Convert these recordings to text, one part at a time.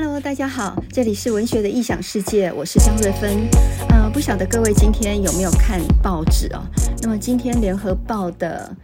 Hello，大家好，这里是文学的异想世界，我是张瑞芬。呃，不晓得各位今天有没有看报纸哦？那么今天联合报的。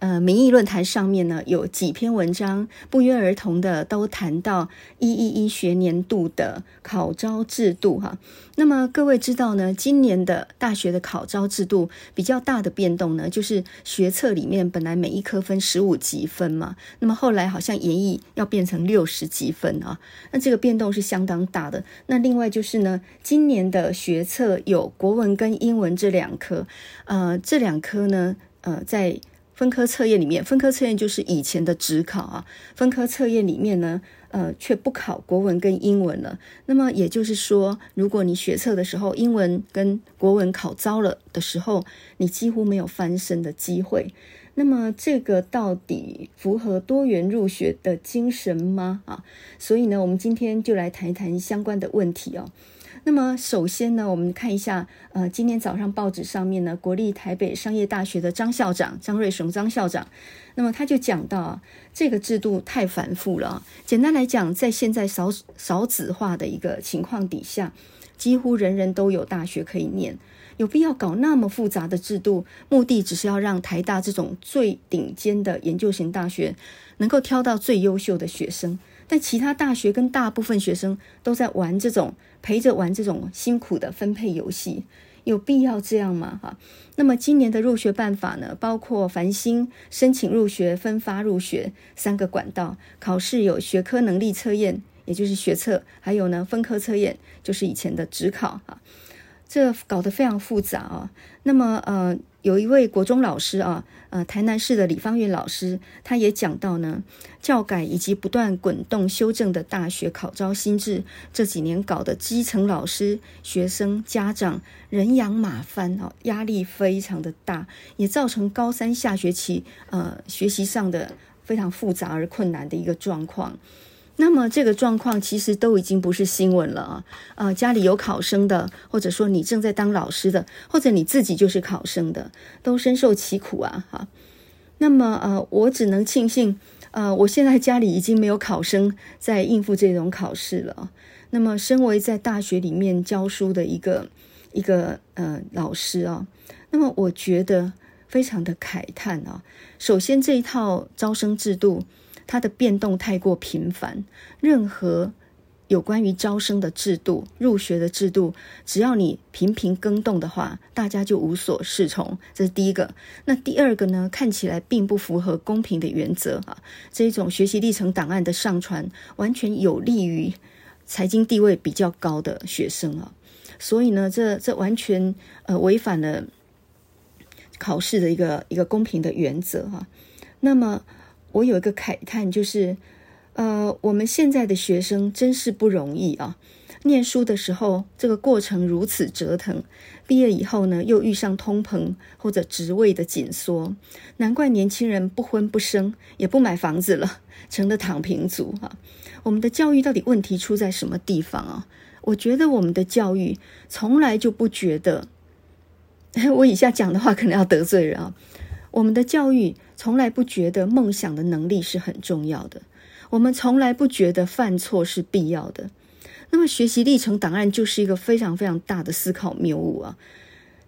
呃，民意论坛上面呢，有几篇文章不约而同的都谈到一一一学年度的考招制度哈。那么各位知道呢，今年的大学的考招制度比较大的变动呢，就是学测里面本来每一科分十五级分嘛，那么后来好像研议要变成六十级分啊，那这个变动是相当大的。那另外就是呢，今年的学测有国文跟英文这两科，呃，这两科呢，呃，在分科测验里面，分科测验就是以前的指考啊。分科测验里面呢，呃，却不考国文跟英文了。那么也就是说，如果你学测的时候英文跟国文考糟了的时候，你几乎没有翻身的机会。那么这个到底符合多元入学的精神吗？啊，所以呢，我们今天就来谈一谈相关的问题哦。那么首先呢，我们看一下，呃，今天早上报纸上面呢，国立台北商业大学的张校长张瑞雄张校长，那么他就讲到啊，这个制度太繁复了。简单来讲，在现在少少子化的一个情况底下，几乎人人都有大学可以念，有必要搞那么复杂的制度？目的只是要让台大这种最顶尖的研究型大学能够挑到最优秀的学生。但其他大学跟大部分学生都在玩这种陪着玩这种辛苦的分配游戏，有必要这样吗？哈，那么今年的入学办法呢，包括繁星申请入学、分发入学三个管道，考试有学科能力测验，也就是学测，还有呢分科测验，就是以前的职考啊，这搞得非常复杂啊。那么呃。有一位国中老师啊，呃，台南市的李芳韵老师，他也讲到呢，教改以及不断滚动修正的大学考招新制，这几年搞得基层老师、学生、家长人仰马翻啊，压力非常的大，也造成高三下学期呃学习上的非常复杂而困难的一个状况。那么这个状况其实都已经不是新闻了啊！呃，家里有考生的，或者说你正在当老师的，或者你自己就是考生的，都深受其苦啊！哈。那么呃，我只能庆幸，呃，我现在家里已经没有考生在应付这种考试了。那么，身为在大学里面教书的一个一个呃老师啊，那么我觉得非常的慨叹啊。首先，这一套招生制度。它的变动太过频繁，任何有关于招生的制度、入学的制度，只要你频频更动的话，大家就无所适从。这是第一个。那第二个呢？看起来并不符合公平的原则啊！这种学习历程档案的上传，完全有利于财经地位比较高的学生啊！所以呢，这这完全呃违反了考试的一个一个公平的原则哈、那么。我有一个慨叹，就是，呃，我们现在的学生真是不容易啊！念书的时候，这个过程如此折腾，毕业以后呢，又遇上通膨或者职位的紧缩，难怪年轻人不婚不生，也不买房子了，成了躺平族啊！我们的教育到底问题出在什么地方啊？我觉得我们的教育从来就不觉得，我以下讲的话可能要得罪人啊。我们的教育从来不觉得梦想的能力是很重要的，我们从来不觉得犯错是必要的。那么学习历程档案就是一个非常非常大的思考谬误啊！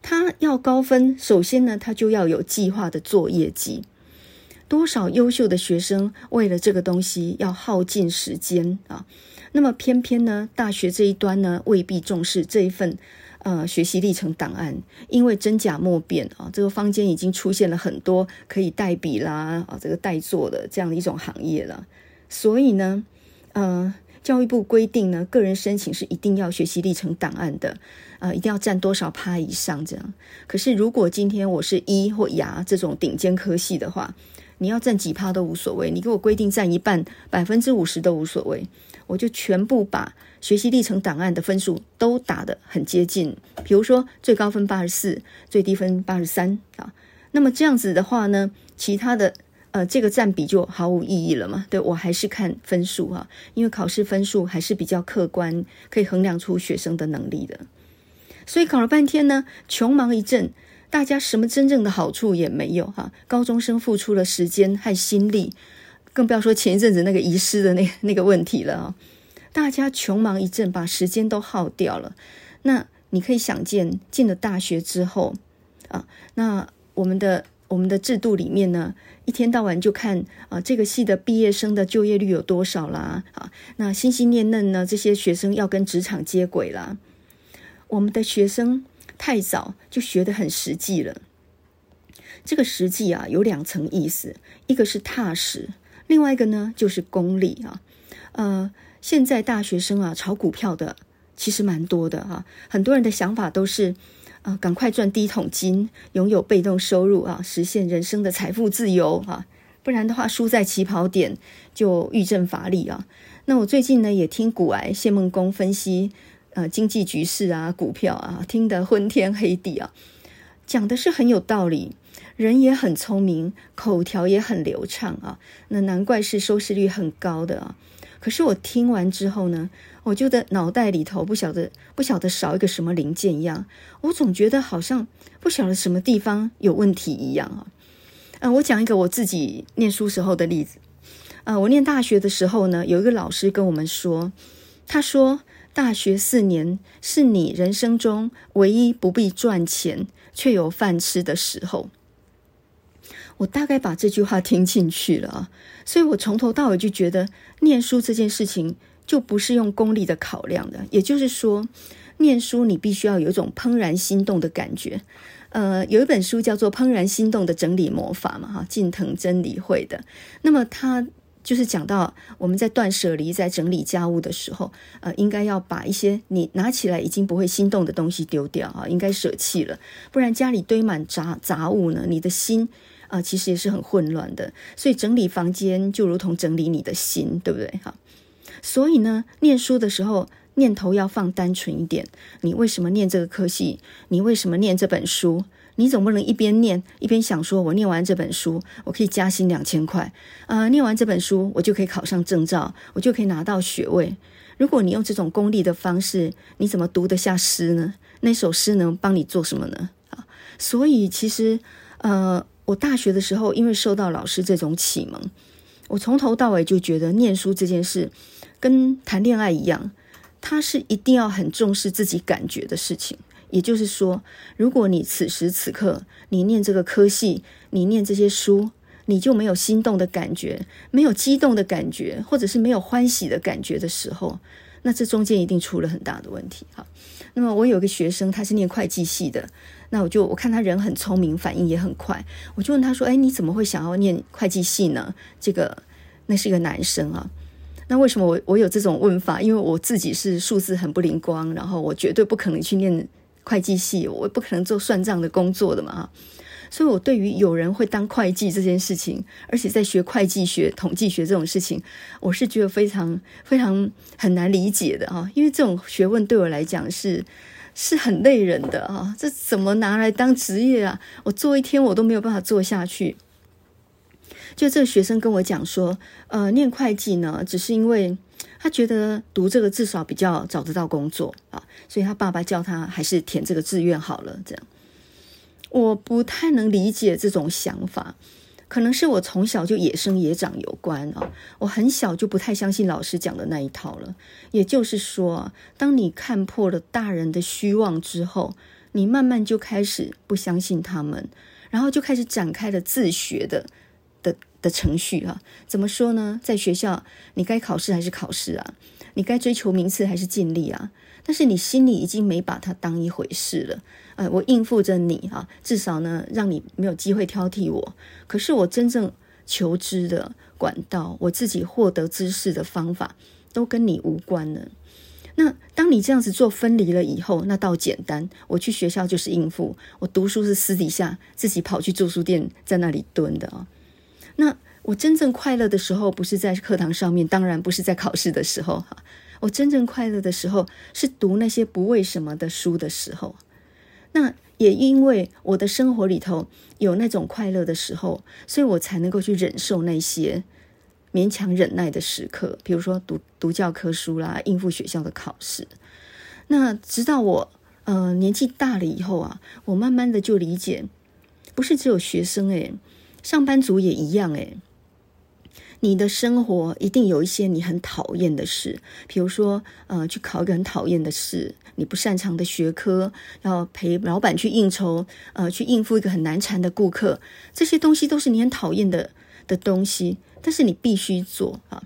他要高分，首先呢，他就要有计划的做业绩。多少优秀的学生为了这个东西要耗尽时间啊！那么偏偏呢，大学这一端呢，未必重视这一份。呃，学习历程档案，因为真假莫辨啊，这个坊间已经出现了很多可以代笔啦啊，这个代做的这样的一种行业了。所以呢，呃，教育部规定呢，个人申请是一定要学习历程档案的，呃，一定要占多少趴以上这样。可是如果今天我是医或牙这种顶尖科系的话，你要占几趴都无所谓，你给我规定占一半，百分之五十都无所谓，我就全部把。学习历程档案的分数都打得很接近，比如说最高分八十四，最低分八十三啊。那么这样子的话呢，其他的呃这个占比就毫无意义了嘛？对，我还是看分数啊，因为考试分数还是比较客观，可以衡量出学生的能力的。所以搞了半天呢，穷忙一阵，大家什么真正的好处也没有哈。高中生付出了时间和心力，更不要说前一阵子那个遗失的那那个问题了啊。大家穷忙一阵，把时间都耗掉了。那你可以想见，进了大学之后啊，那我们的我们的制度里面呢，一天到晚就看啊，这个系的毕业生的就业率有多少啦？啊，那心心念念呢，这些学生要跟职场接轨啦。我们的学生太早就学得很实际了。这个实际啊，有两层意思，一个是踏实，另外一个呢就是功利啊。呃，现在大学生啊，炒股票的其实蛮多的哈、很多人的想法都是，啊，赶快赚第一桶金，拥有被动收入啊，实现人生的财富自由啊，不然的话输在起跑点就欲振乏力啊。那我最近呢也听股癌谢孟恭分析呃经济局势啊，股票啊，听得昏天黑地啊，讲的是很有道理。人也很聪明，口条也很流畅啊，那难怪是收视率很高的啊。可是我听完之后呢，我觉得脑袋里头不晓得不晓得少一个什么零件一样，我总觉得好像不晓得什么地方有问题一样啊。嗯，我讲一个我自己念书时候的例子。呃，我念大学的时候呢，有一个老师跟我们说，他说大学四年是你人生中唯一不必赚钱却有饭吃的时候。我大概把这句话听进去了啊，所以我从头到尾就觉得念书这件事情就不是用功利的考量的，也就是说，念书你必须要有一种怦然心动的感觉。呃，有一本书叫做《怦然心动的整理魔法》嘛，哈，近藤真理会的。那么他就是讲到我们在断舍离、在整理家务的时候，呃，应该要把一些你拿起来已经不会心动的东西丢掉啊，应该舍弃了，不然家里堆满杂杂物呢，你的心。啊、其实也是很混乱的，所以整理房间就如同整理你的心，对不对？哈，所以呢，念书的时候念头要放单纯一点。你为什么念这个科系？你为什么念这本书？你总不能一边念一边想说，我念完这本书，我可以加薪两千块啊！念完这本书，我就可以考上证照，我就可以拿到学位。如果你用这种功利的方式，你怎么读得下诗呢？那首诗能帮你做什么呢？啊，所以其实，呃。我大学的时候，因为受到老师这种启蒙，我从头到尾就觉得念书这件事跟谈恋爱一样，它是一定要很重视自己感觉的事情。也就是说，如果你此时此刻你念这个科系，你念这些书，你就没有心动的感觉，没有激动的感觉，或者是没有欢喜的感觉的时候，那这中间一定出了很大的问题。哈，那么我有个学生，他是念会计系的。那我就我看他人很聪明，反应也很快，我就问他说：“哎，你怎么会想要念会计系呢？”这个那是一个男生啊。那为什么我我有这种问法？因为我自己是数字很不灵光，然后我绝对不可能去念会计系，我不可能做算账的工作的嘛。所以，我对于有人会当会计这件事情，而且在学会计学、统计学这种事情，我是觉得非常非常很难理解的啊。因为这种学问对我来讲是。是很累人的啊，这怎么拿来当职业啊？我做一天我都没有办法做下去。就这个学生跟我讲说，呃，念会计呢，只是因为他觉得读这个至少比较找得到工作啊，所以他爸爸叫他还是填这个志愿好了。这样，我不太能理解这种想法。可能是我从小就野生野长有关啊，我很小就不太相信老师讲的那一套了。也就是说，当你看破了大人的虚妄之后，你慢慢就开始不相信他们，然后就开始展开了自学的的的程序啊。怎么说呢？在学校，你该考试还是考试啊？你该追求名次还是尽力啊？但是你心里已经没把它当一回事了。呃，我应付着你啊，至少呢，让你没有机会挑剔我。可是我真正求知的管道，我自己获得知识的方法，都跟你无关了。那当你这样子做分离了以后，那倒简单。我去学校就是应付，我读书是私底下自己跑去住书店，在那里蹲的啊。那我真正快乐的时候，不是在课堂上面，当然不是在考试的时候哈。我真正快乐的时候，是读那些不为什么的书的时候。那也因为我的生活里头有那种快乐的时候，所以我才能够去忍受那些勉强忍耐的时刻，比如说读读教科书啦，应付学校的考试。那直到我呃年纪大了以后啊，我慢慢的就理解，不是只有学生诶，上班族也一样诶。你的生活一定有一些你很讨厌的事，比如说，呃，去考一个很讨厌的事，你不擅长的学科，要陪老板去应酬，呃，去应付一个很难缠的顾客，这些东西都是你很讨厌的的东西，但是你必须做啊。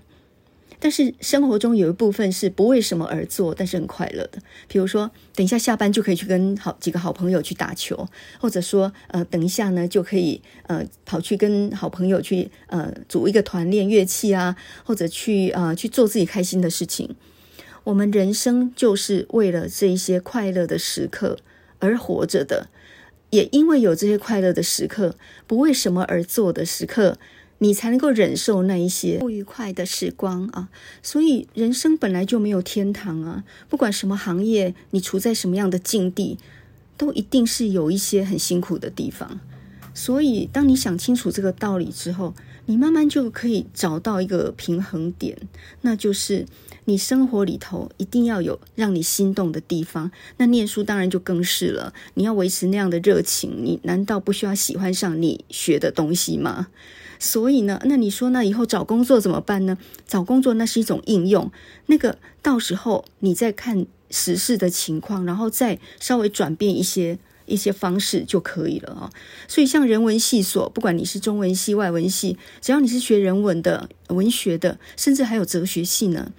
但是生活中有一部分是不为什么而做，但是很快乐的。比如说，等一下下班就可以去跟好几个好朋友去打球，或者说，呃，等一下呢就可以呃跑去跟好朋友去呃组一个团练乐器啊，或者去呃去做自己开心的事情。我们人生就是为了这一些快乐的时刻而活着的，也因为有这些快乐的时刻，不为什么而做的时刻。你才能够忍受那一些不愉快的时光啊！所以人生本来就没有天堂啊！不管什么行业，你处在什么样的境地，都一定是有一些很辛苦的地方。所以，当你想清楚这个道理之后，你慢慢就可以找到一个平衡点，那就是你生活里头一定要有让你心动的地方。那念书当然就更是了，你要维持那样的热情，你难道不需要喜欢上你学的东西吗？所以呢，那你说那以后找工作怎么办呢？找工作那是一种应用，那个到时候你再看时事的情况，然后再稍微转变一些一些方式就可以了啊。所以像人文系所，不管你是中文系、外文系，只要你是学人文的、文学的，甚至还有哲学系呢，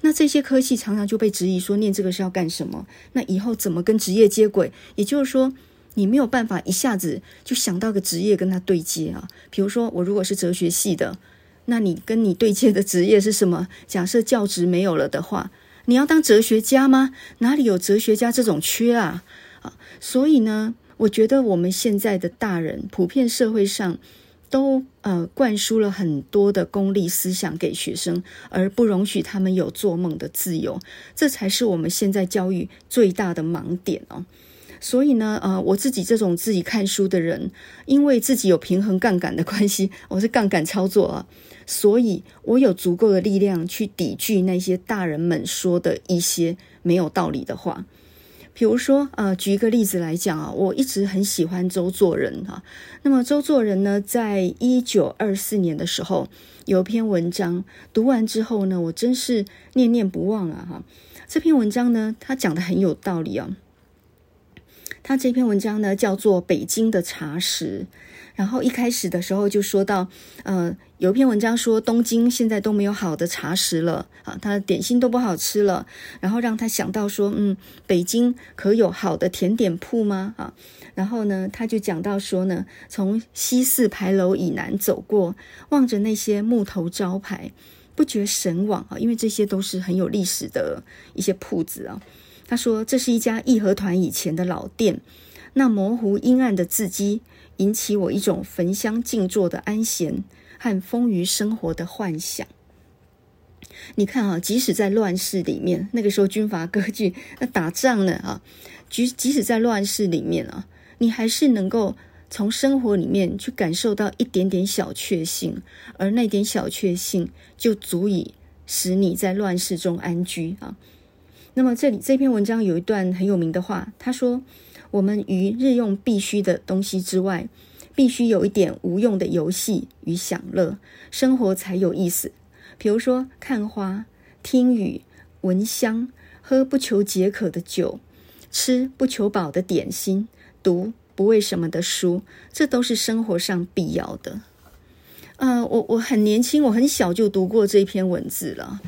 那这些科系常常就被质疑说，念这个是要干什么？那以后怎么跟职业接轨？也就是说。你没有办法一下子就想到个职业跟他对接啊。比如说，我如果是哲学系的，那你跟你对接的职业是什么？假设教职没有了的话，你要当哲学家吗？哪里有哲学家这种缺啊？啊，所以呢，我觉得我们现在的大人，普遍社会上都呃灌输了很多的功利思想给学生，而不容许他们有做梦的自由，这才是我们现在教育最大的盲点哦。所以呢，呃，我自己这种自己看书的人，因为自己有平衡杠杆的关系，我是杠杆操作啊，所以我有足够的力量去抵御那些大人们说的一些没有道理的话。比如说，呃，举一个例子来讲啊，我一直很喜欢周作人啊。那么周作人呢，在一九二四年的时候有一篇文章，读完之后呢，我真是念念不忘啊！哈，这篇文章呢，他讲的很有道理啊。他这篇文章呢，叫做《北京的茶食》，然后一开始的时候就说到，呃，有一篇文章说东京现在都没有好的茶食了啊，他的点心都不好吃了，然后让他想到说，嗯，北京可有好的甜点铺吗？啊，然后呢，他就讲到说呢，从西四牌楼以南走过，望着那些木头招牌，不觉神往啊，因为这些都是很有历史的一些铺子啊。他说：“这是一家义和团以前的老店，那模糊阴暗的字迹引起我一种焚香静坐的安闲和丰腴生活的幻想。你看啊，即使在乱世里面，那个时候军阀割据，那打仗呢啊，即即使在乱世里面啊，你还是能够从生活里面去感受到一点点小确幸，而那点小确幸就足以使你在乱世中安居啊。”那么这里这篇文章有一段很有名的话，他说：“我们于日用必须的东西之外，必须有一点无用的游戏与享乐，生活才有意思。比如说看花、听雨、闻香、喝不求解渴的酒、吃不求饱的点心、读不为什么的书，这都是生活上必要的。”呃，我我很年轻，我很小就读过这篇文字了。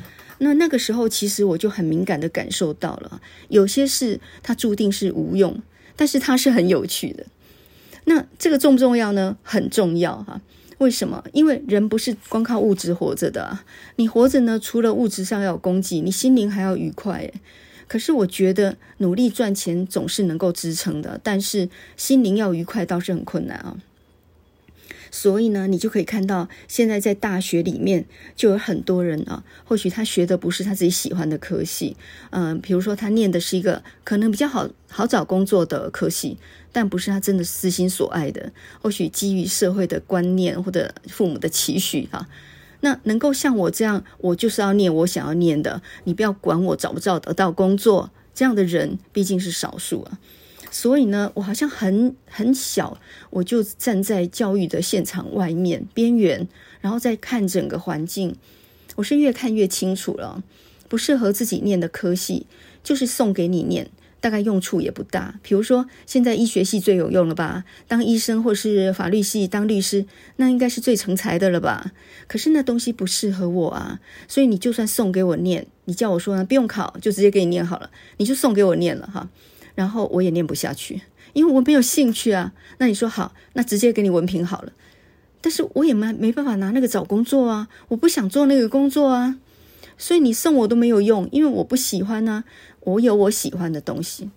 那那个时候，其实我就很敏感地感受到了，有些事它注定是无用，但是它是很有趣的。那这个重不重要呢？很重要哈。为什么？因为人不是光靠物质活着的啊。你活着呢，除了物质上要有供给，你心灵还要愉快。可是我觉得努力赚钱总是能够支撑的，但是心灵要愉快倒是很困难啊。所以呢，你就可以看到，现在在大学里面就有很多人啊，或许他学的不是他自己喜欢的科系，嗯、比如说他念的是一个可能比较好好找工作的科系，但不是他真的私心所爱的。或许基于社会的观念或者父母的期许啊，那能够像我这样，我就是要念我想要念的，你不要管我找不找得到工作，这样的人毕竟是少数啊。所以呢，我好像很很小，我就站在教育的现场外面边缘，然后再看整个环境。我是越看越清楚了，不适合自己念的科系，就是送给你念。大概用处也不大，比如说现在医学系最有用了吧？当医生或是法律系当律师，那应该是最成才的了吧？可是那东西不适合我啊，所以你就算送给我念，你叫我说呢，不用考，就直接给你念好了，你就送给我念了哈。然后我也念不下去，因为我没有兴趣啊。那你说好，那直接给你文凭好了，但是我也没没办法拿那个找工作啊，我不想做那个工作啊。所以你送我都没有用，因为我不喜欢呢、啊。我有我喜欢的东西。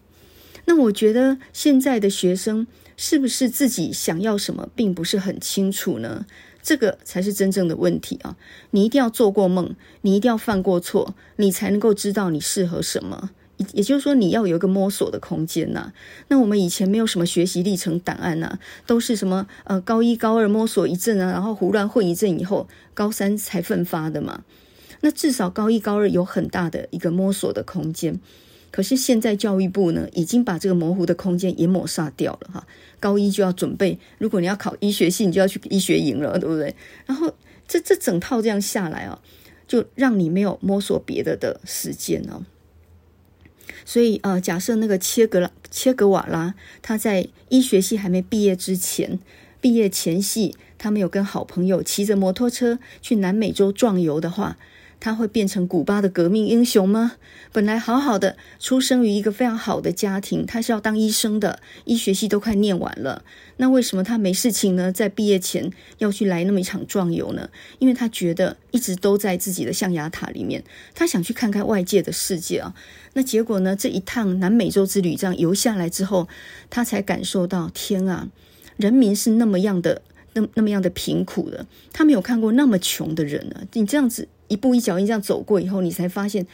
那我觉得现在的学生是不是自己想要什么，并不是很清楚呢？这个才是真正的问题啊！你一定要做过梦，你一定要犯过错，你才能够知道你适合什么。也就是说，你要有一个摸索的空间呐。那我们以前没有什么学习历程档案呐，都是什么呃高一高二摸索一阵啊，然后胡乱混一阵以后，高三才奋发的嘛。那至少高一、高二有很大的一个摸索的空间，可是现在教育部呢，已经把这个模糊的空间也抹杀掉了哈。高一就要准备，如果你要考医学系，你就要去医学营了，对不对？然后这这整套这样下来啊，就让你没有摸索别的的时间哦。所以呃，假设那个切格拉切格瓦拉他在医学系还没毕业之前，毕业前夕，他没有跟好朋友骑着摩托车去南美洲壮游的话。他会变成古巴的革命英雄吗？本来好好的，出生于一个非常好的家庭，他是要当医生的，医学系都快念完了。那为什么他没事情呢？在毕业前要去来那么一场壮游呢？因为他觉得一直都在自己的象牙塔里面，他想去看看外界的世界啊。那结果呢？这一趟南美洲之旅这样游下来之后，他才感受到天啊，人民是那么样的，那那么样的贫苦的，他没有看过那么穷的人啊。你这样子。一步一脚印这样走过以后，你才发现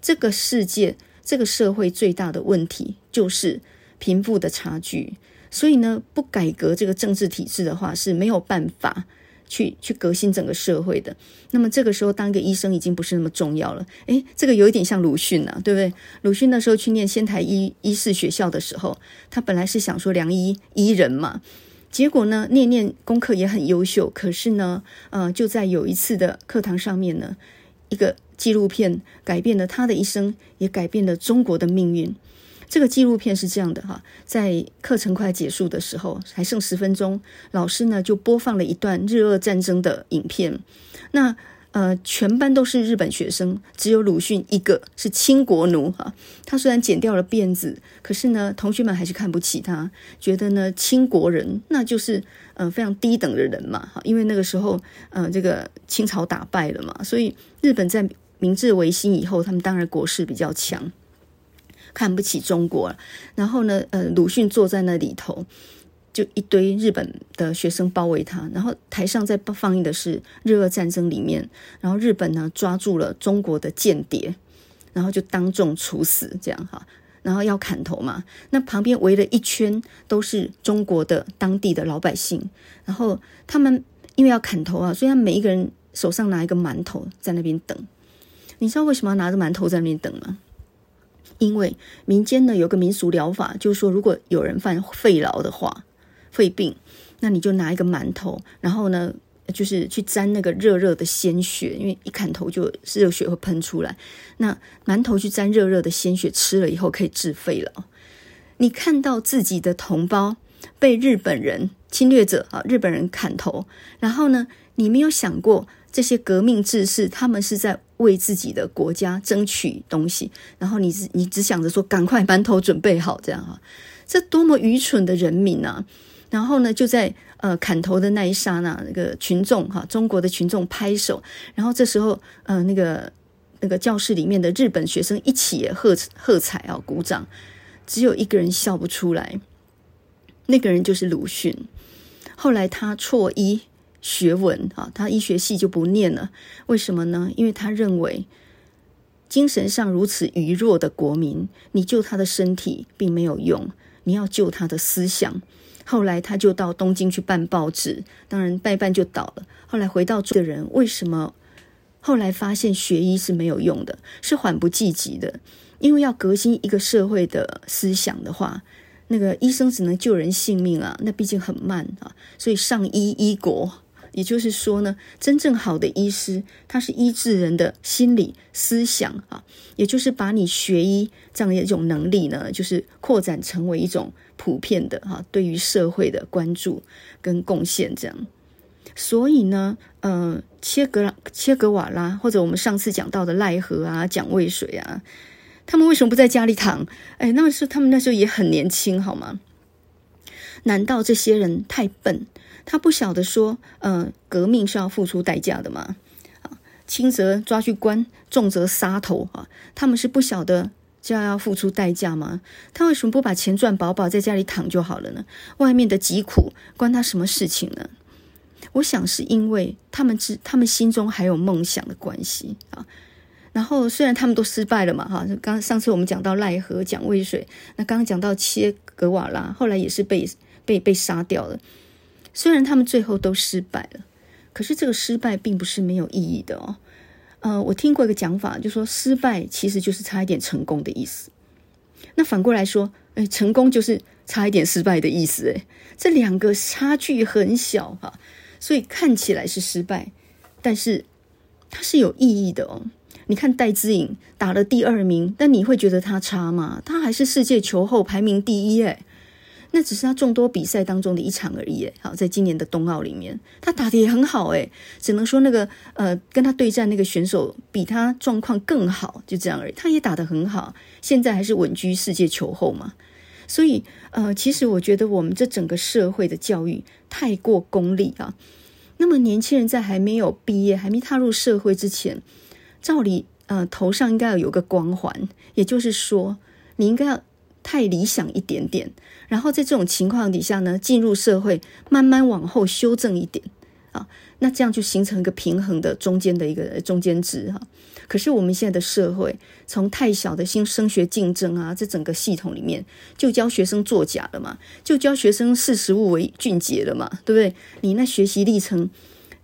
这个世界、这个社会最大的问题就是贫富的差距。所以呢，不改革这个政治体制的话，是没有办法去去革新整个社会的。那么这个时候，当一个医生已经不是那么重要了。诶，这个有一点像鲁迅啊，对不对？鲁迅那时候去念仙台医医士学校的时候，他本来是想说良医医人嘛。结果呢，念念功课也很优秀，可是呢，呃，就在有一次的课堂上面呢，一个纪录片改变了他的一生，也改变了中国的命运。这个纪录片是这样的哈，在课程快结束的时候，还剩十分钟，老师呢就播放了一段日俄战争的影片。那呃，全班都是日本学生，只有鲁迅一个是清国奴哈。他虽然剪掉了辫子，可是呢，同学们还是看不起他，觉得呢，清国人那就是呃非常低等的人嘛。因为那个时候呃，这个清朝打败了嘛，所以日本在明治维新以后，他们当然国势比较强，看不起中国了。然后呢，呃，鲁迅坐在那里头。就一堆日本的学生包围他，然后台上在放映的是日俄战争里面，然后日本呢抓住了中国的间谍，然后就当众处死，这样哈，然后要砍头嘛，那旁边围了一圈都是中国的当地的老百姓，然后他们因为要砍头啊，所以他每一个人手上拿一个馒头在那边等。你知道为什么要拿着馒头在那边等吗？因为民间呢有个民俗疗法，就是说如果有人犯肺痨的话。肺病，那你就拿一个馒头，然后呢，就是去沾那个热热的鲜血，因为一砍头就热血会喷出来。那馒头去沾热热的鲜血，吃了以后可以治肺了。你看到自己的同胞被日本人侵略者啊，日本人砍头，然后呢，你没有想过这些革命志士他们是在为自己的国家争取东西，然后你只你只想着说赶快馒头准备好这样啊，这多么愚蠢的人民啊！然后呢，就在呃砍头的那一刹那，那个群众哈，中国的群众拍手。然后这时候，呃，那个那个教室里面的日本学生一起也喝喝彩啊，鼓掌。只有一个人笑不出来，那个人就是鲁迅。后来他辍医学文啊，他医学系就不念了。为什么呢？因为他认为精神上如此愚弱的国民，你救他的身体并没有用，你要救他的思想。后来他就到东京去办报纸，当然办一办就倒了。后来回到的人为什么后来发现学医是没有用的，是缓不济急的？因为要革新一个社会的思想的话，那个医生只能救人性命啊，那毕竟很慢啊，所以上医医国。也就是说呢，真正好的医师，他是医治人的心理思想啊，也就是把你学医这样的一种能力呢，就是扩展成为一种普遍的哈，对于社会的关注跟贡献这样。所以呢，呃，切格拉、切格瓦拉，或者我们上次讲到的赖和啊、蒋渭水啊，他们为什么不在家里躺？哎，那时候他们那时候也很年轻，好吗？难道这些人太笨？他不晓得说，呃，革命是要付出代价的嘛？啊，轻则抓去关，重则杀头啊！他们是不晓得这样要付出代价吗？他为什么不把钱赚饱饱，在家里躺就好了呢？外面的疾苦关他什么事情呢？我想是因为他们知，他们心中还有梦想的关系啊。然后虽然他们都失败了嘛，哈，刚上次我们讲到赖和、蒋渭水，那刚刚讲到切格瓦拉，后来也是被被被杀掉了。虽然他们最后都失败了，可是这个失败并不是没有意义的哦。呃，我听过一个讲法，就说失败其实就是差一点成功的意思。那反过来说，哎，成功就是差一点失败的意思。哎，这两个差距很小哈，所以看起来是失败，但是它是有意义的哦。你看戴资颖打了第二名，但你会觉得他差吗？他还是世界球后排名第一哎。那只是他众多比赛当中的一场而已，好，在今年的冬奥里面，他打得也很好，诶，只能说那个呃，跟他对战那个选手比他状况更好，就这样而已。他也打得很好，现在还是稳居世界球后嘛。所以，呃，其实我觉得我们这整个社会的教育太过功利啊。那么年轻人在还没有毕业、还没踏入社会之前，照理呃头上应该要有个光环，也就是说，你应该要。太理想一点点，然后在这种情况底下呢，进入社会，慢慢往后修正一点啊，那这样就形成一个平衡的中间的一个中间值哈。可是我们现在的社会，从太小的新升学竞争啊，这整个系统里面，就教学生作假了嘛，就教学生识时务为俊杰了嘛，对不对？你那学习历程，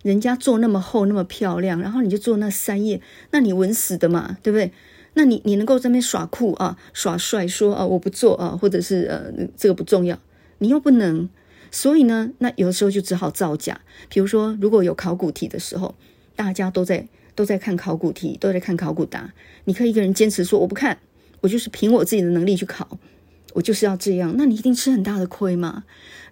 人家做那么厚那么漂亮，然后你就做那三页，那你稳死的嘛，对不对？那你你能够在那边耍酷啊，耍帅说啊我不做啊，或者是呃这个不重要，你又不能，所以呢，那有的时候就只好造假。比如说，如果有考古题的时候，大家都在都在看考古题，都在看考古答，你可以一个人坚持说我不看，我就是凭我自己的能力去考，我就是要这样，那你一定吃很大的亏嘛。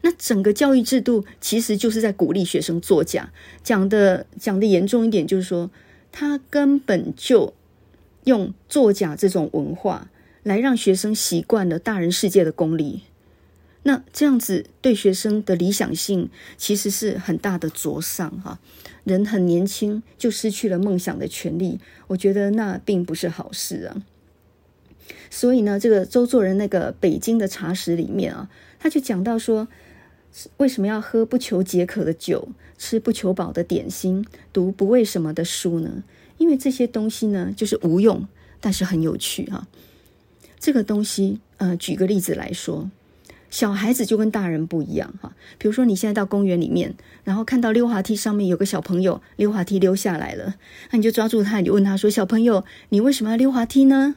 那整个教育制度其实就是在鼓励学生作假，讲的讲的严重一点，就是说他根本就。用作假这种文化来让学生习惯了大人世界的功利，那这样子对学生的理想性其实是很大的灼伤哈。人很年轻就失去了梦想的权利，我觉得那并不是好事啊。所以呢，这个周作人那个《北京的茶食》里面啊，他就讲到说，为什么要喝不求解渴的酒，吃不求饱的点心，读不为什么的书呢？因为这些东西呢，就是无用，但是很有趣哈。这个东西，呃，举个例子来说，小孩子就跟大人不一样哈。比如说，你现在到公园里面，然后看到溜滑梯上面有个小朋友溜滑梯溜下来了，那你就抓住他，你问他说：“小朋友，你为什么要溜滑梯呢？”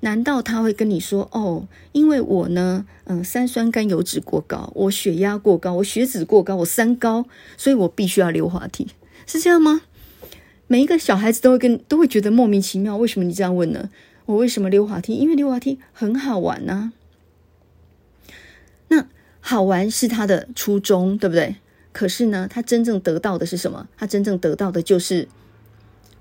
难道他会跟你说：“哦，因为我呢，嗯、三酸甘油脂过高，我血压过高，我血脂过高，我三高，所以我必须要溜滑梯，是这样吗？”每一个小孩子都会跟都会觉得莫名其妙，为什么你这样问呢？我为什么溜滑梯？因为溜滑梯很好玩呐、那好玩是他的初衷，对不对？可是呢，他真正得到的是什么？他真正得到的就是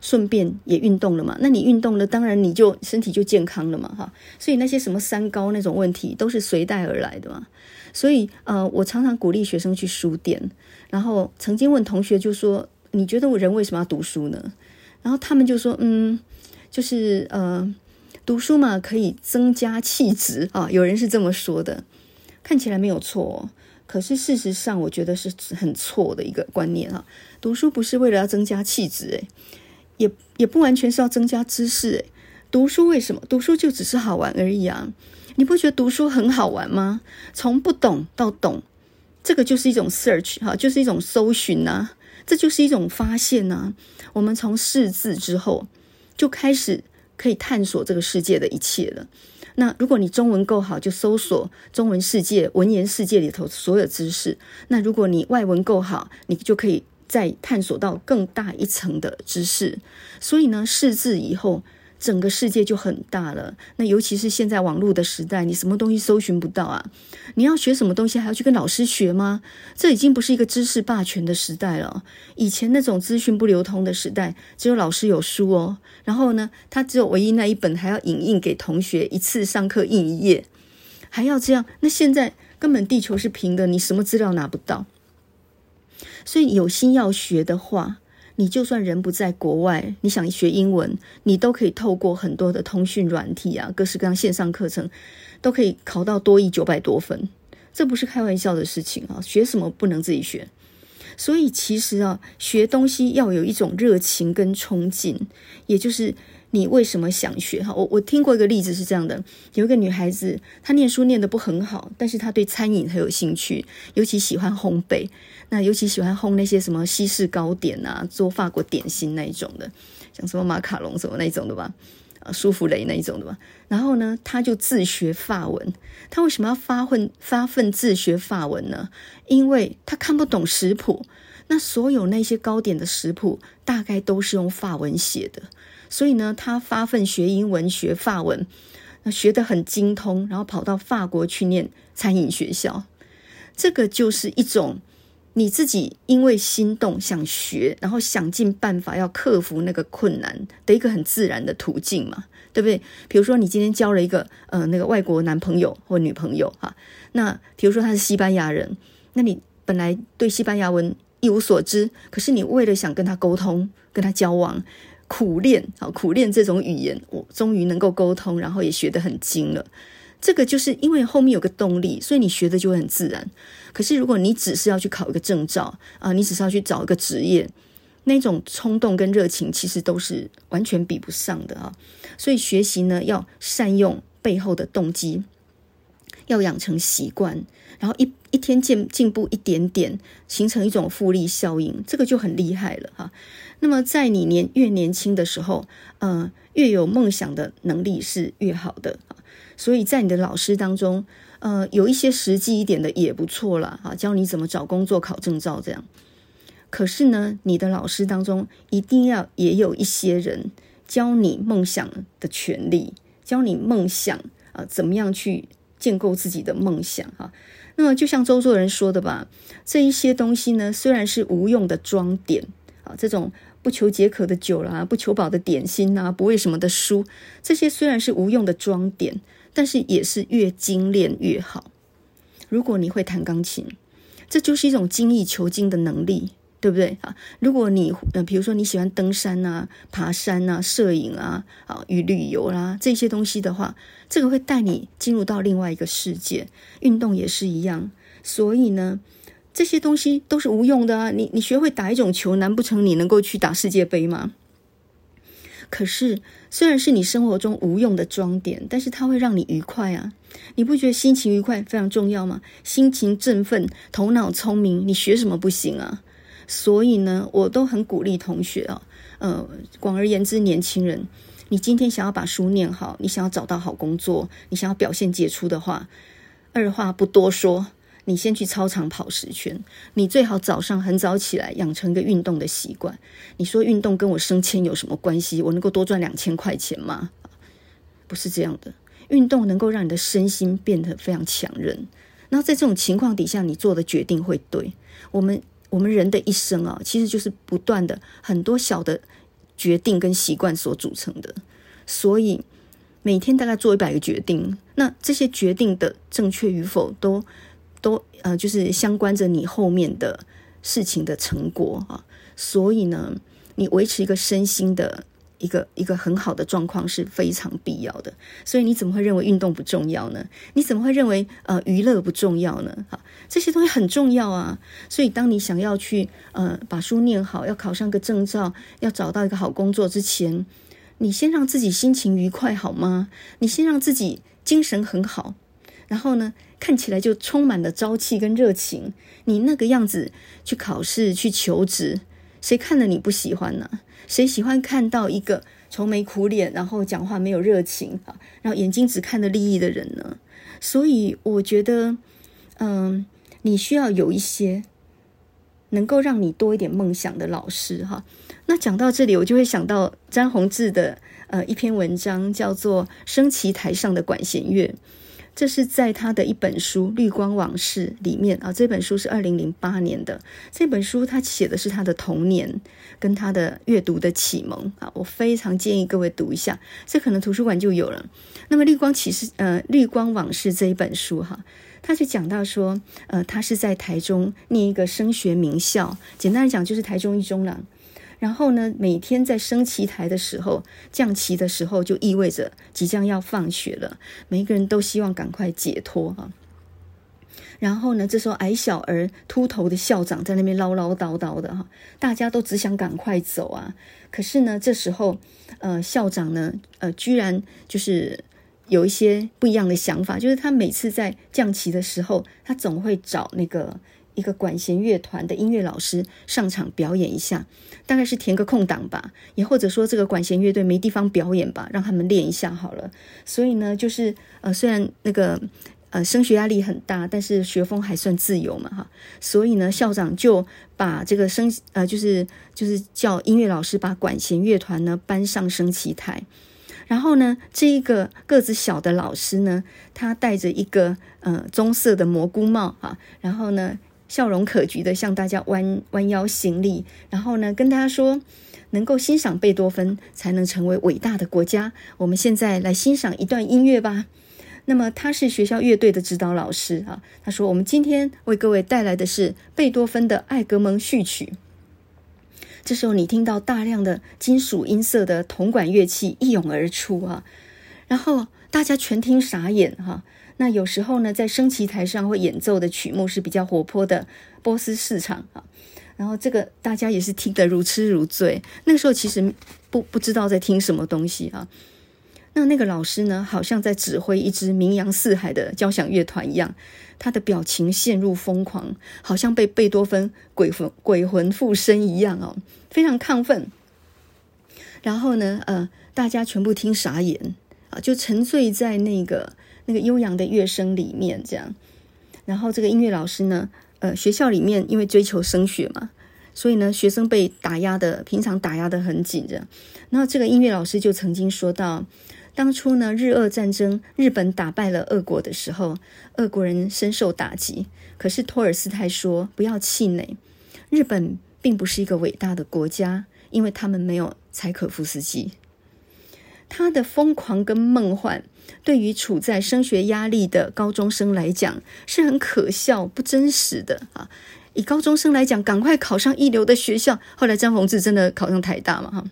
顺便也运动了嘛。那你运动了，当然你就身体就健康了嘛，哈。所以那些什么三高那种问题都是随带而来的嘛。所以呃，我常常鼓励学生去书店，然后曾经问同学就说。你觉得我人为什么要读书呢？然后他们就说，嗯，就是呃，读书嘛，可以增加气质啊。有人是这么说的，看起来没有错，可是事实上，我觉得是很错的一个观念啊。读书不是为了要增加气质，诶，也也不完全是要增加知识，诶。读书为什么？读书就只是好玩而已啊。你不觉得读书很好玩吗？从不懂到懂，这个就是一种 search 哈，就是一种搜寻呐。这就是一种发现呢、啊。我们从识字之后，就开始可以探索这个世界的一切了。那如果你中文够好，就搜索中文世界、文言世界里头所有知识。那如果你外文够好，你就可以再探索到更大一层的知识。所以呢，识字以后。整个世界就很大了。那尤其是现在网络的时代，你什么东西搜寻不到啊？你要学什么东西，还要去跟老师学吗？这已经不是一个知识霸权的时代了。以前那种资讯不流通的时代，只有老师有书哦。然后呢，他只有唯一那一本，还要影印给同学，一次上课印一页，还要这样。那现在根本地球是平的，你什么资料拿不到？所以有心要学的话。你就算人不在国外，你想学英文，你都可以透过很多的通讯软体啊，各式各样线上课程，都可以考到多亿九百多分，这不是开玩笑的事情啊！学什么不能自己学？所以其实啊，学东西要有一种热情跟冲劲，也就是。你为什么想学？哈，我我听过一个例子是这样的：有一个女孩子，她念书念得不很好，但是她对餐饮很有兴趣，尤其喜欢烘焙，那尤其喜欢烘那些什么西式糕点啊，做法国点心那一种的，像什么马卡龙什么那一种的吧，啊，舒芙蕾那一种的吧。然后呢，她就自学法文。她为什么要发奋发奋自学法文呢？因为她看不懂食谱，那所有那些糕点的食谱大概都是用法文写的。所以呢，他发奋学英文、学法文，那学得很精通，然后跑到法国去念餐饮学校。这个就是一种你自己因为心动想学，然后想尽办法要克服那个困难的一个很自然的途径嘛，对不对？比如说你今天交了一个呃那个外国男朋友或女朋友哈，那比如说他是西班牙人，那你本来对西班牙文一无所知，可是你为了想跟他沟通、跟他交往。苦练啊，苦练这种语言，我终于能够沟通，然后也学得很精了。这个就是因为后面有个动力，所以你学的就会很自然。可是如果你只是要去考一个证照啊，你只是要去找一个职业，那种冲动跟热情其实都是完全比不上的啊。所以学习呢，要善用背后的动机，要养成习惯，然后一一天进进步一点点，形成一种复利效应，这个就很厉害了哈。那么，在你年越年轻的时候，呃，越有梦想的能力是越好的。所以在你的老师当中，呃，有一些实际一点的也不错了啊，教你怎么找工作、考证照这样。可是呢，你的老师当中一定要也有一些人教你梦想的权利，教你梦想啊，怎么样去建构自己的梦想哈。那么，就像周作人说的吧，这一些东西呢，虽然是无用的装点啊，这种。不求解渴的酒啦，不求饱的点心呐，不为什么的书，这些虽然是无用的装点，但是也是越精炼越好。如果你会弹钢琴，这就是一种精益求精的能力，对不对啊？如果你呃，比如说你喜欢登山啊、爬山啊、摄影啊、啊与旅游啦、这些东西的话，这个会带你进入到另外一个世界。运动也是一样，所以呢。这些东西都是无用的啊！你你学会打一种球，难不成你能够去打世界杯吗？可是，虽然是你生活中无用的装点，但是它会让你愉快啊！你不觉得心情愉快非常重要吗？心情振奋，头脑聪明，你学什么不行啊？所以呢，我都很鼓励同学啊，呃，广而言之，年轻人，你今天想要把书念好，你想要找到好工作，你想要表现杰出的话，二话不多说。你先去操场跑十圈，你最好早上很早起来，养成一个运动的习惯。你说运动跟我升迁有什么关系？我能够多赚两千块钱吗？不是这样的，运动能够让你的身心变得非常强韧。那在这种情况底下，你做的决定会对。我们我们人的一生啊，其实就是不断的很多小的决定跟习惯所组成的。所以每天大概做一百个决定，那这些决定的正确与否都。都呃，就是相关着你后面的事情的成果啊，所以呢，你维持一个身心的一个一个很好的状况是非常必要的。所以你怎么会认为运动不重要呢？你怎么会认为呃娱乐不重要呢？哈，这些东西很重要啊。所以当你想要去呃把书念好，要考上个证照，要找到一个好工作之前，你先让自己心情愉快好吗？你先让自己精神很好。然后呢，看起来就充满了朝气跟热情。你那个样子去考试、去求职，谁看了你不喜欢呢？谁喜欢看到一个愁眉苦脸，然后讲话没有热情啊，然后眼睛只看着利益的人呢？所以我觉得，嗯，你需要有一些能够让你多一点梦想的老师哈。那讲到这里，我就会想到詹宏志的呃一篇文章，叫做《升旗台上的管弦乐》。这是在他的一本书《绿光往事》里面啊，这本书是二零零八年的。这本书他写的是他的童年跟他的阅读的启蒙啊，我非常建议各位读一下。这可能图书馆就有了。那么《绿光启示》呃，《绿光往事》这一本书哈，他就讲到说，呃，他是在台中念一个升学名校，简单来讲就是台中一中了。然后呢，每天在升旗台的时候，降旗的时候，就意味着即将要放学了。每一个人都希望赶快解脱哈。然后呢，这时候矮小而秃头的校长在那边唠唠叨叨的哈，大家都只想赶快走啊。可是呢，这时候呃，校长呢，呃，居然就是有一些不一样的想法，就是他每次在降旗的时候，他总会找那个。一个管弦乐团的音乐老师上场表演一下，大概是填个空档吧，也或者说这个管弦乐队没地方表演吧，让他们练一下好了。所以呢，就是呃，虽然那个呃升学压力很大，但是学风还算自由嘛，哈。所以呢，校长就把这个升呃，就是就是叫音乐老师把管弦乐团呢搬上升旗台，然后呢，这一个个子小的老师呢，他戴着一个呃棕色的蘑菇帽哈，然后呢。笑容可掬的向大家弯弯腰行礼，然后呢，跟大家说，能够欣赏贝多芬，才能成为伟大的国家。我们现在来欣赏一段音乐吧。那么他是学校乐队的指导老师啊。他说：“我们今天为各位带来的是贝多芬的《艾格蒙序曲》。”这时候你听到大量的金属音色的铜管乐器一涌而出啊，然后大家全听傻眼哈。那有时候呢，在升旗台上会演奏的曲目是比较活泼的波斯市场啊，然后这个大家也是听得如痴如醉。那个时候其实不不知道在听什么东西啊。那那个老师呢，好像在指挥一支名扬四海的交响乐团一样，他的表情陷入疯狂，好像被贝多芬鬼魂鬼魂附身一样哦，非常亢奋。然后呢，呃，大家全部听傻眼啊，就沉醉在那个。那个悠扬的乐声里面，这样，然后这个音乐老师呢，呃，学校里面因为追求升学嘛，所以呢，学生被打压的，平常打压的很紧的。然后这个音乐老师就曾经说到，当初呢，日俄战争，日本打败了俄国的时候，俄国人深受打击。可是托尔斯泰说，不要气馁，日本并不是一个伟大的国家，因为他们没有柴可夫斯基。他的疯狂跟梦幻，对于处在升学压力的高中生来讲，是很可笑、不真实的啊！以高中生来讲，赶快考上一流的学校。后来张宏志真的考上台大嘛？哈，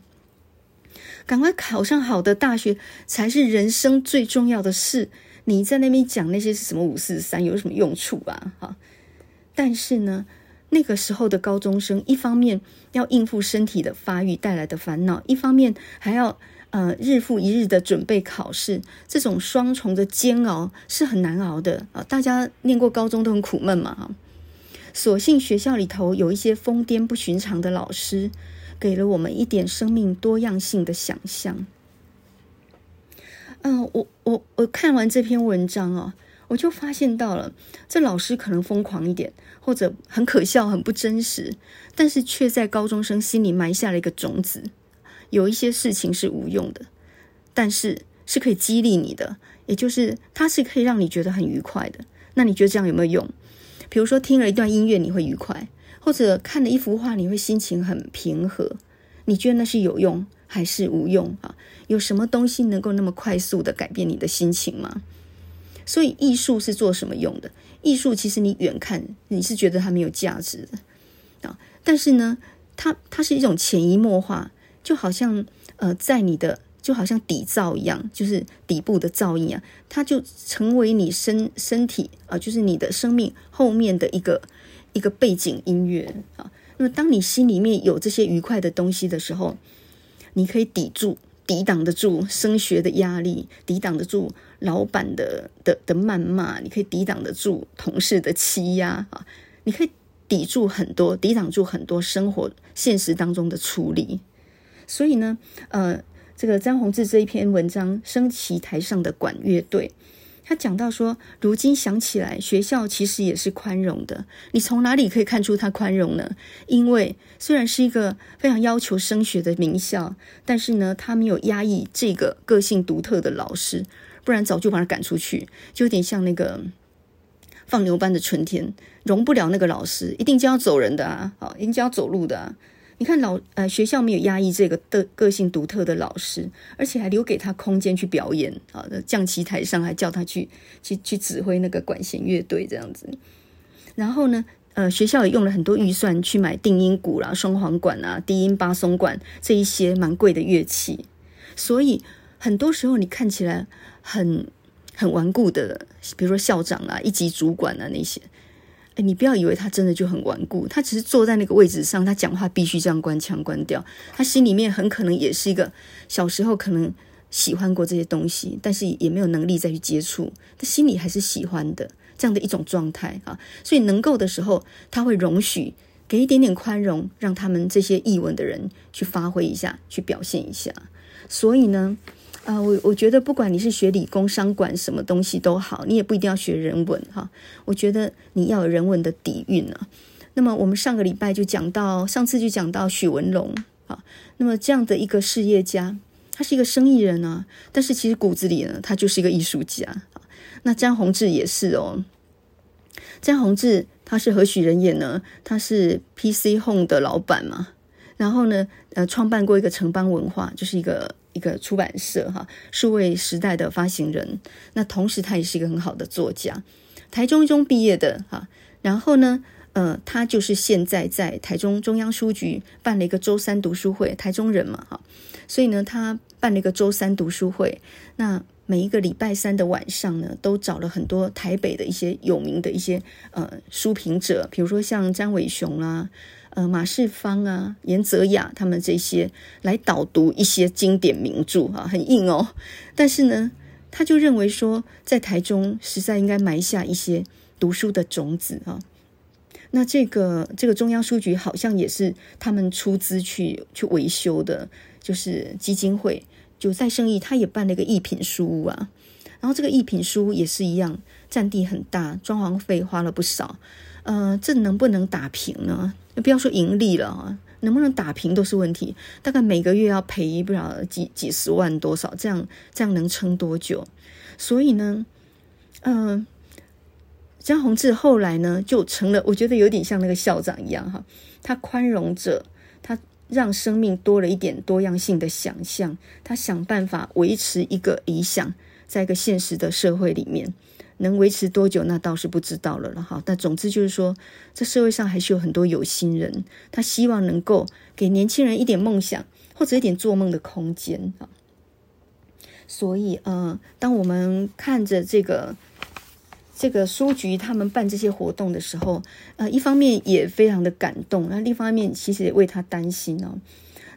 赶快考上好的大学才是人生最重要的事。你在那边讲那些是什么五四三，有什么用处啊？哈！但是呢，那个时候的高中生，一方面要应付身体的发育带来的烦恼，一方面还要。呃，日复一日的准备考试，这种双重的煎熬是很难熬的啊！大家念过高中都很苦闷嘛，哈。所幸学校里头有一些疯癫不寻常的老师，给了我们一点生命多样性的想象。嗯、我我我看完这篇文章哦，我就发现到了，这老师可能疯狂一点，或者很可笑、很不真实，但是却在高中生心里埋下了一个种子。有一些事情是无用的，但是是可以激励你的，也就是它是可以让你觉得很愉快的。那你觉得这样有没有用？比如说听了一段音乐你会愉快，或者看了一幅画你会心情很平和。你觉得那是有用还是无用啊？有什么东西能够那么快速的改变你的心情吗？所以艺术是做什么用的？艺术其实你远看你是觉得它没有价值的啊，但是呢，它它是一种潜移默化。就好像呃，在你的就好像底噪一样，就是底部的噪音啊，它就成为你身身体啊、就是你的生命后面的一个一个背景音乐啊。那么，当你心里面有这些愉快的东西的时候，你可以抵住、抵挡得住升学的压力，抵挡得住老板的的的谩骂，你可以抵挡得住同事的欺压啊，你可以抵住很多，抵挡住很多生活现实当中的处理。所以呢，呃，这个詹宏志这一篇文章《升旗台上的管乐队》，他讲到说，如今想起来，学校其实也是宽容的。你从哪里可以看出他宽容呢？因为虽然是一个非常要求升学的名校，但是呢，他没有压抑这个个性独特的老师，不然早就把他赶出去，就有点像那个放牛班的春天，容不了那个老师，一定就要走人的啊，好，一定就要走路的啊。你看老呃学校没有压抑这个的个性独特的老师，而且还留给他空间去表演啊，降旗台上还叫他去去去指挥那个管弦乐队这样子。然后呢，呃学校也用了很多预算去买定音鼓啦、双簧管啊、低音巴松管这一些蛮贵的乐器，所以很多时候你看起来很很顽固的，比如说校长啊、一级主管啊那些。你不要以为他真的就很顽固，他只是坐在那个位置上，他讲话必须这样关腔关掉。他心里面很可能也是一个小时候可能喜欢过这些东西，但是也没有能力再去接触，他心里还是喜欢的这样的一种状态啊。所以能够的时候，他会容许给一点点宽容，让他们这些艺文的人去发挥一下，去表现一下。所以呢。啊、我我觉得不管你是学理工、商管什么东西都好，你也不一定要学人文哈。我觉得你要有人文的底蕴啊。那么我们上个礼拜就讲到，上次就讲到许文龙啊。那么这样的一个事业家，他是一个生意人啊，但是其实骨子里呢，他就是一个艺术家。那詹宏志也是哦。詹宏志他是何许人也呢？他是 PC Home 的老板嘛。然后呢，呃，创办过一个城邦文化，就是一个。一个出版社哈，数位时代的发行人。那同时，他也是一个很好的作家，台中一中毕业的哈。然后呢，呃，他就是现在在台中中央书局办了一个周三读书会，台中人嘛哈，所以呢，他办了一个周三读书会。那每一个礼拜三的晚上呢，都找了很多台北的一些有名的一些呃书评者，比如说像詹伟雄啦。呃，马世芳啊，严泽雅他们这些来导读一些经典名著啊，很硬哦。但是呢，他就认为说，在台中实在应该埋下一些读书的种子啊。那这个这个中央书局好像也是他们出资去去维修的，就是基金会就再生意，他也办了一个艺品书屋啊。然后这个艺品书屋也是一样，占地很大，装潢费花了不少。呃，这能不能打平呢？不要说盈利了啊，能不能打平都是问题。大概每个月要赔不了几几十万多少，这样这样能撑多久？所以呢，嗯、呃，詹宏志后来呢就成了，我觉得有点像那个校长一样哈，他宽容着，他让生命多了一点多样性的想象，他想办法维持一个理想，在一个现实的社会里面。能维持多久，那倒是不知道了了哈。但总之就是说，这社会上还是有很多有心人，他希望能够给年轻人一点梦想，或者一点做梦的空间啊。所以，呃，当我们看着这个这个书局他们办这些活动的时候，呃，一方面也非常的感动，那另一方面其实也为他担心哦。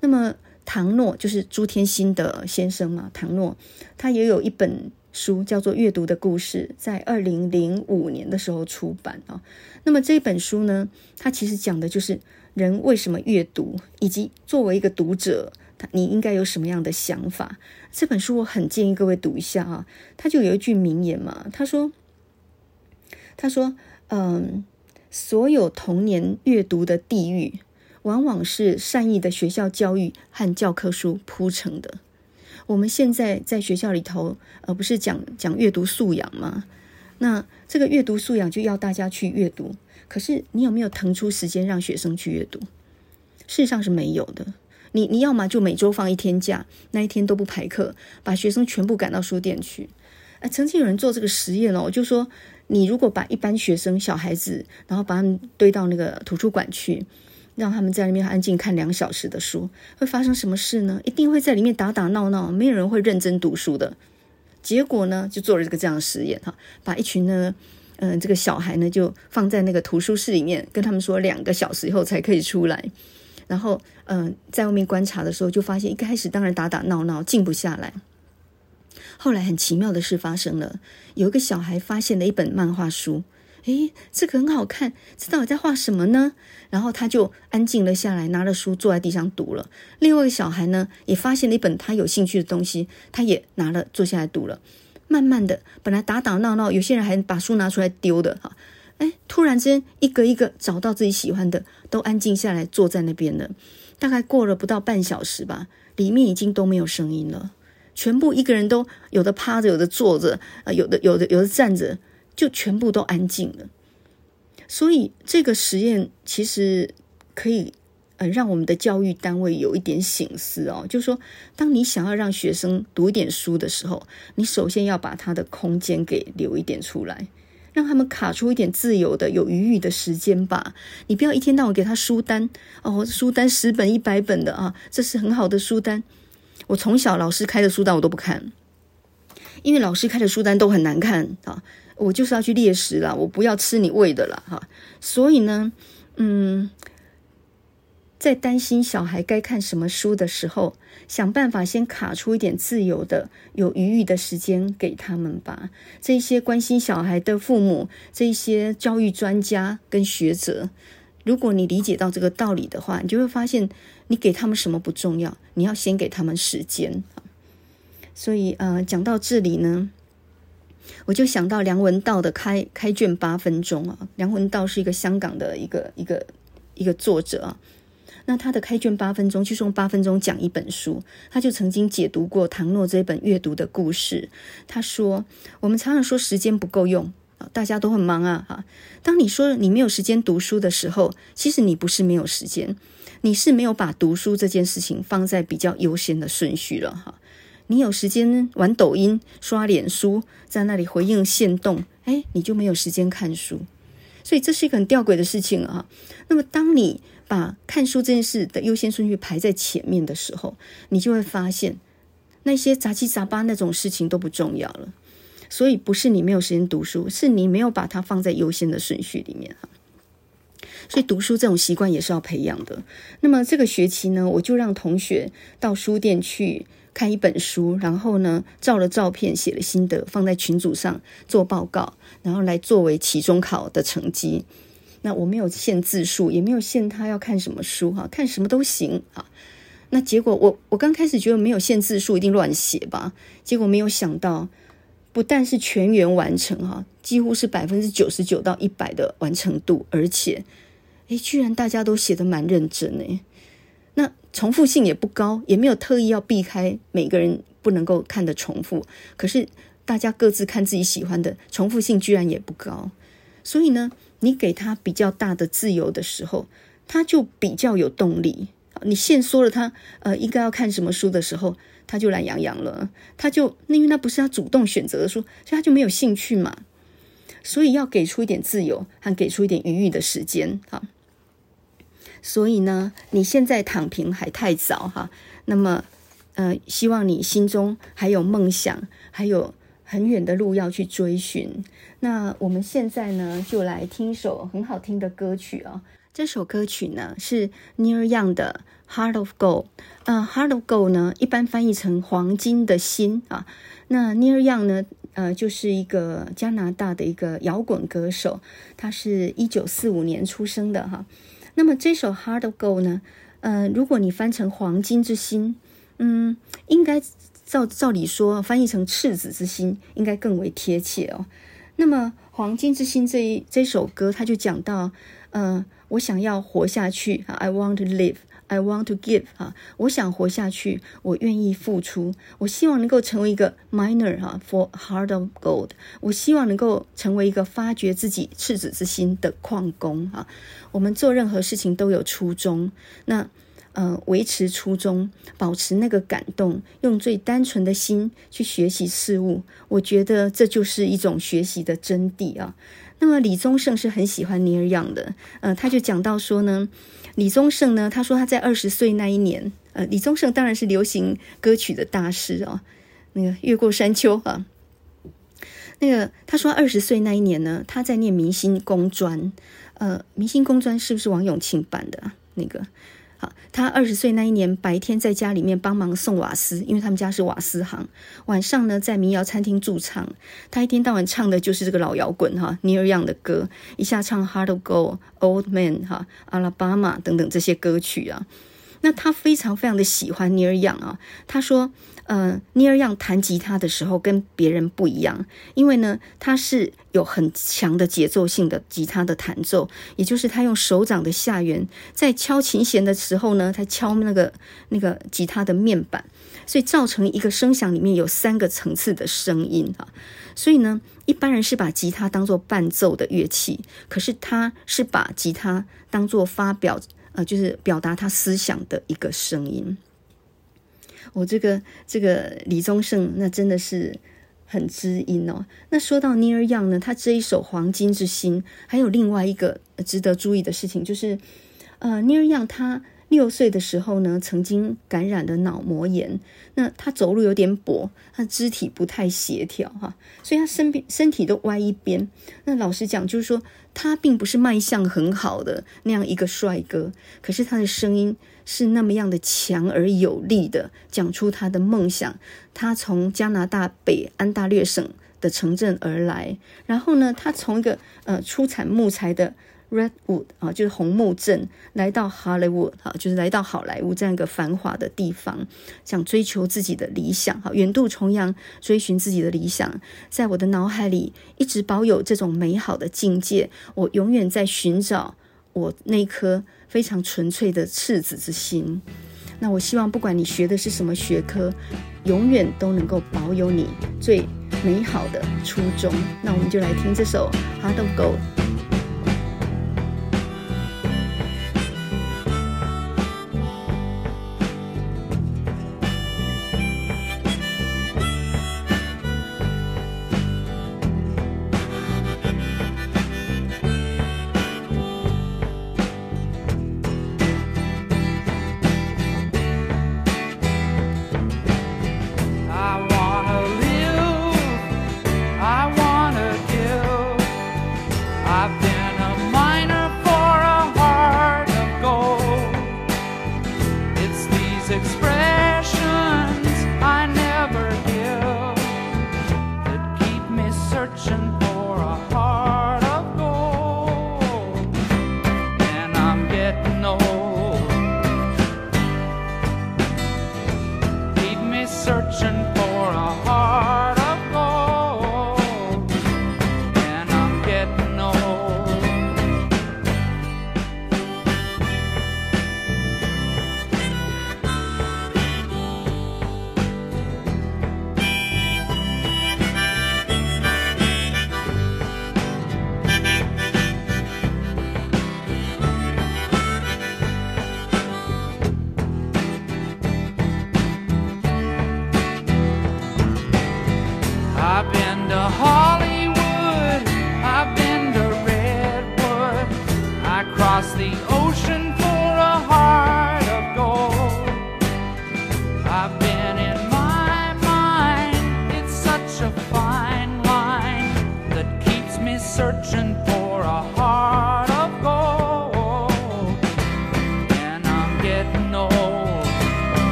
那么，唐诺就是朱天心的先生嘛，唐诺他也有一本。书叫做《阅读的故事》，在二零零五年的时候出版啊。那么这本书呢，它其实讲的就是人为什么阅读，以及作为一个读者，你应该有什么样的想法。这本书我很建议各位读一下啊。他就有一句名言嘛，他说：“他说，嗯，所有童年阅读的地狱，往往是善意的学校教育和教科书铺成的。”我们现在在学校里头，而不是讲讲阅读素养吗？那这个阅读素养就要大家去阅读，可是你有没有腾出时间让学生去阅读？事实上是没有的。你你要么就每周放一天假，那一天都不排课，把学生全部赶到书店去。哎，曾经有人做这个实验哦，就说你如果把一般学生小孩子，然后把他们堆到那个图书馆去。让他们在里面安静看两小时的书，会发生什么事呢？一定会在里面打打闹闹，没有人会认真读书的。结果呢，就做了这个这样的实验哈，把一群呢，嗯、这个小孩呢，就放在那个图书室里面，跟他们说两个小时以后才可以出来。然后，嗯、在外面观察的时候，就发现一开始当然打打闹闹，静不下来。后来很奇妙的事发生了，有一个小孩发现了一本漫画书，诶，这个很好看，这到底在画什么呢？然后他就安静了下来，拿了书坐在地上读了。另外一个小孩呢，也发现了一本他有兴趣的东西，他也拿了坐下来读了。慢慢的，本来打打闹闹，有些人还把书拿出来丢的哈，哎，突然之间一个一个找到自己喜欢的，都安静下来坐在那边了。大概过了不到半小时吧，里面已经都没有声音了。全部一个人都有的趴着，有的坐着，啊，有的有的有的站着，就全部都安静了。所以这个实验其实可以呃让我们的教育单位有一点醒思哦，就是说，当你想要让学生读一点书的时候，你首先要把他的空间给留一点出来，让他们卡出一点自由的、有余裕的时间吧。你不要一天到晚给他书单哦，书单十本一百本的啊，这是很好的书单。我从小老师开的书单我都不看，因为老师开的书单都很难看啊！我就是要去猎食啦，我不要吃你喂的啦哈！所以呢，嗯，在担心小孩该看什么书的时候，想办法先卡出一点自由的、有余裕的时间给他们吧。这些关心小孩的父母，这些教育专家跟学者。如果你理解到这个道理的话，你就会发现，你给他们什么不重要，你要先给他们时间。所以，呃，讲到这里呢，我就想到梁文道的开开卷八分钟啊。梁文道是一个香港的一个一个一个作者啊。那他的开卷八分钟就是用八分钟讲一本书，他就曾经解读过唐诺这本阅读的故事。他说：“我们常常说时间不够用。”大家都很忙啊，哈！当你说你没有时间读书的时候，其实你不是没有时间，你是没有把读书这件事情放在比较优先的顺序了，哈！你有时间玩抖音、刷脸书，在那里回应现动，哎，你就没有时间看书，所以这是一个很吊诡的事情啊。那么，当你把看书这件事的优先顺序排在前面的时候，你就会发现那些杂七杂八那种事情都不重要了。所以不是你没有时间读书，是你没有把它放在优先的顺序里面哈。所以读书这种习惯也是要培养的。那么这个学期呢，我就让同学到书店去看一本书，然后呢，照了照片，写了心得，放在群组上做报告，然后来作为期中考的成绩。那我没有限字数，也没有限他要看什么书哈，看什么都行啊。那结果我我刚开始觉得没有限字数一定乱写吧，结果没有想到。不但是全员完成哈，几乎是百分之九十九到一百的完成度，而且，诶，居然大家都写得蛮认真诶。重复性也不高，也没有特意要避开每个人不能够看的重复。可是大家各自看自己喜欢的，重复性居然也不高。所以呢，你给他比较大的自由的时候，他就比较有动力。你限缩了他，呃，应该要看什么书的时候。他就懒洋洋了，他就那因为那不是他主动选择的书，所以他就没有兴趣嘛。所以要给出一点自由，和给出一点余裕的时间哈。所以呢，你现在躺平还太早哈。那么，呃，希望你心中还有梦想，还有很远的路要去追寻。那我们现在呢，就来听一首很好听的歌曲啊。这首歌曲呢是 Neil Young 的。Heart of Gold，呃，Heart of Gold 呢，一般翻译成黄金的心啊。那 Neil Young 呢，呃，就是一个加拿大的一个摇滚歌手，他是一九四五年出生的哈。那么这首 Hard of Gold 呢，呃，如果你翻成黄金之心，嗯，应该照照理说翻译成赤子之心，应该更为贴切哦。那么黄金之心这一这首歌，它就讲到，呃，我想要活下去，I want to live。I want to give 啊，我想活下去，我愿意付出，我希望能够成为一个 miner 哈，for heart of gold，我希望能够成为一个发掘自己赤子之心的矿工啊。我们做任何事情都有初衷，那呃，维持初衷，保持那个感动，用最单纯的心去学习事物，我觉得这就是一种学习的真谛啊。那么李宗盛是很喜欢尼尔样的，呃，他就讲到说呢。李宗盛呢，他说他在二十岁那一年，呃，李宗盛当然是流行歌曲的大师、哦，那个越过山丘啊，那个他说二十岁那一年呢，他在念明星工专，呃，明星工专是不是王永庆办的那个？他二十岁那一年，白天在家里面帮忙送瓦斯，因为他们家是瓦斯行。晚上呢，在民谣餐厅驻唱。他一天到晚唱的就是这个老摇滚哈，Neil Young 的歌，一下唱 Hard to Go、Old Man 哈、Alabama 等等这些歌曲啊。那他非常非常的喜欢 Neil Young 啊，他说。呃，Neil Young 弹吉他的时候跟别人不一样，因为呢，他是有很强的节奏性的吉他的弹奏，也就是他用手掌的下缘在敲琴弦的时候呢，他敲那个那个吉他的面板，所以造成一个声响里面有三个层次的声音啊。所以呢，一般人是把吉他当做伴奏的乐器，可是他是把吉他当做发表呃，就是表达他思想的一个声音。我、这个这个李宗盛，那真的是很知音哦。那说到 Neil Young 呢，他这一首《黄金之心》，还有另外一个值得注意的事情，就是呃，Neil Young 他六岁的时候呢，曾经感染了脑膜炎，那他走路有点跛，他肢体不太协调哈，所以他身边身体都歪一边。那老实讲，就是说他并不是卖相很好的那样一个帅哥，可是他的声音。是那么样的强而有力的讲出他的梦想。他从加拿大北安大略省的城镇而来，然后呢，他从一个呃出产木材的 Redwood 啊，就是红木镇，来到 Hollywood 啊，就是来到好莱坞这样一个繁华的地方，想追求自己的理想，哈，远渡重洋追寻自己的理想。在我的脑海里一直保有这种美好的境界，我永远在寻找我那颗。非常纯粹的赤子之心。那我希望，不管你学的是什么学科，永远都能够保有你最美好的初衷。那我们就来听这首《Heart of Gold》。